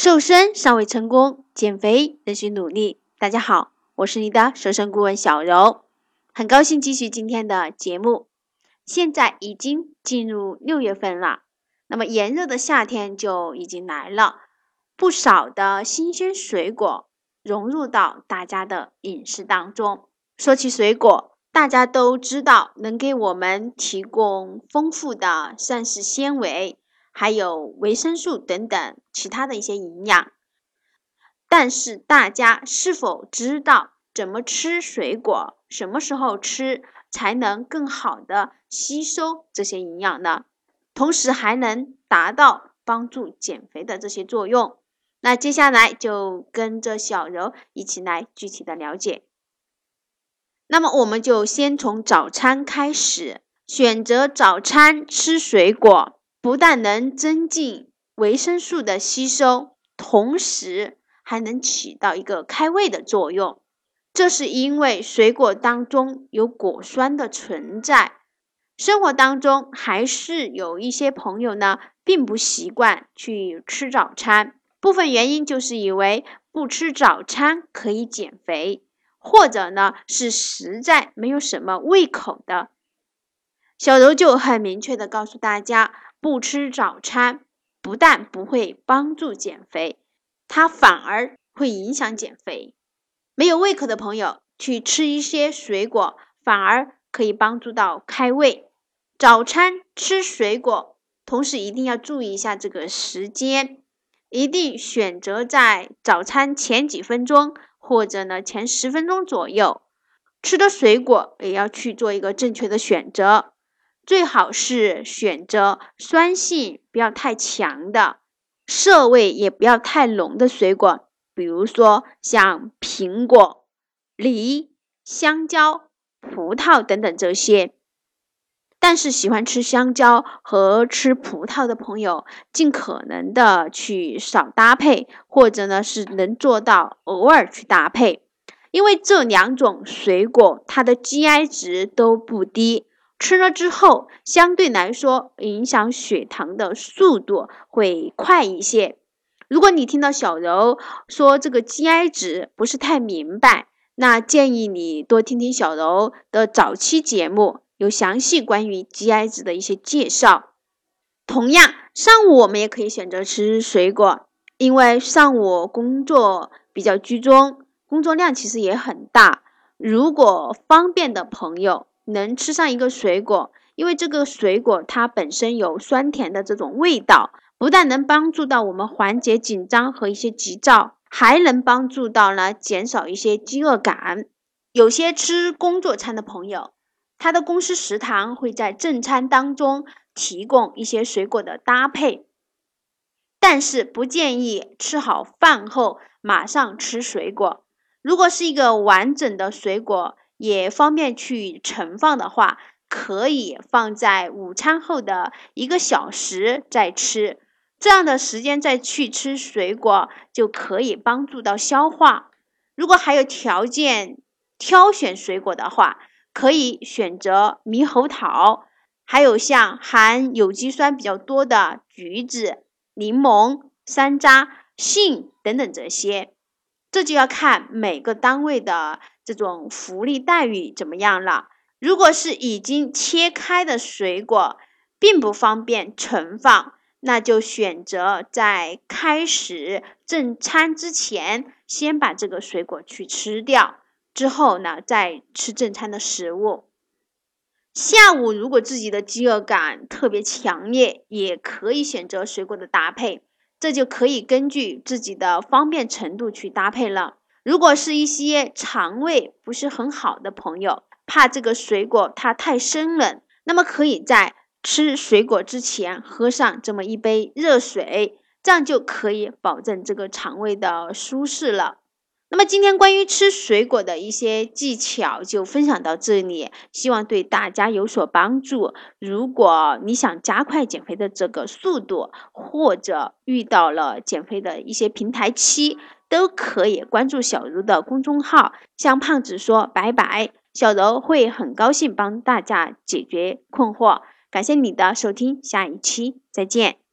瘦身尚未成功，减肥仍需努力。大家好，我是你的瘦身顾问小柔，很高兴继续今天的节目。现在已经进入六月份了，那么炎热的夏天就已经来了，不少的新鲜水果融入到大家的饮食当中。说起水果，大家都知道能给我们提供丰富的膳食纤维。还有维生素等等其他的一些营养，但是大家是否知道怎么吃水果，什么时候吃才能更好的吸收这些营养呢？同时还能达到帮助减肥的这些作用？那接下来就跟着小柔一起来具体的了解。那么我们就先从早餐开始，选择早餐吃水果。不但能增进维生素的吸收，同时还能起到一个开胃的作用。这是因为水果当中有果酸的存在。生活当中还是有一些朋友呢，并不习惯去吃早餐，部分原因就是以为不吃早餐可以减肥，或者呢是实在没有什么胃口的。小柔就很明确的告诉大家。不吃早餐不但不会帮助减肥，它反而会影响减肥。没有胃口的朋友去吃一些水果，反而可以帮助到开胃。早餐吃水果，同时一定要注意一下这个时间，一定选择在早餐前几分钟，或者呢前十分钟左右吃的水果，也要去做一个正确的选择。最好是选择酸性不要太强的，涩味也不要太浓的水果，比如说像苹果、梨、香蕉、葡萄等等这些。但是喜欢吃香蕉和吃葡萄的朋友，尽可能的去少搭配，或者呢是能做到偶尔去搭配，因为这两种水果它的 GI 值都不低。吃了之后，相对来说影响血糖的速度会快一些。如果你听到小柔说这个 GI 值不是太明白，那建议你多听听小柔的早期节目，有详细关于 GI 值的一些介绍。同样，上午我们也可以选择吃水果，因为上午工作比较居中，工作量其实也很大。如果方便的朋友，能吃上一个水果，因为这个水果它本身有酸甜的这种味道，不但能帮助到我们缓解紧张和一些急躁，还能帮助到呢减少一些饥饿感。有些吃工作餐的朋友，他的公司食堂会在正餐当中提供一些水果的搭配，但是不建议吃好饭后马上吃水果。如果是一个完整的水果。也方便去盛放的话，可以放在午餐后的一个小时再吃，这样的时间再去吃水果就可以帮助到消化。如果还有条件挑选水果的话，可以选择猕猴桃，还有像含有机酸比较多的橘子、柠檬、山楂、杏等等这些。这就要看每个单位的这种福利待遇怎么样了。如果是已经切开的水果，并不方便存放，那就选择在开始正餐之前，先把这个水果去吃掉，之后呢再吃正餐的食物。下午如果自己的饥饿感特别强烈，也可以选择水果的搭配。这就可以根据自己的方便程度去搭配了。如果是一些肠胃不是很好的朋友，怕这个水果它太生冷，那么可以在吃水果之前喝上这么一杯热水，这样就可以保证这个肠胃的舒适了。那么今天关于吃水果的一些技巧就分享到这里，希望对大家有所帮助。如果你想加快减肥的这个速度，或者遇到了减肥的一些平台期，都可以关注小柔的公众号，向胖子说拜拜，小柔会很高兴帮大家解决困惑。感谢你的收听，下一期再见。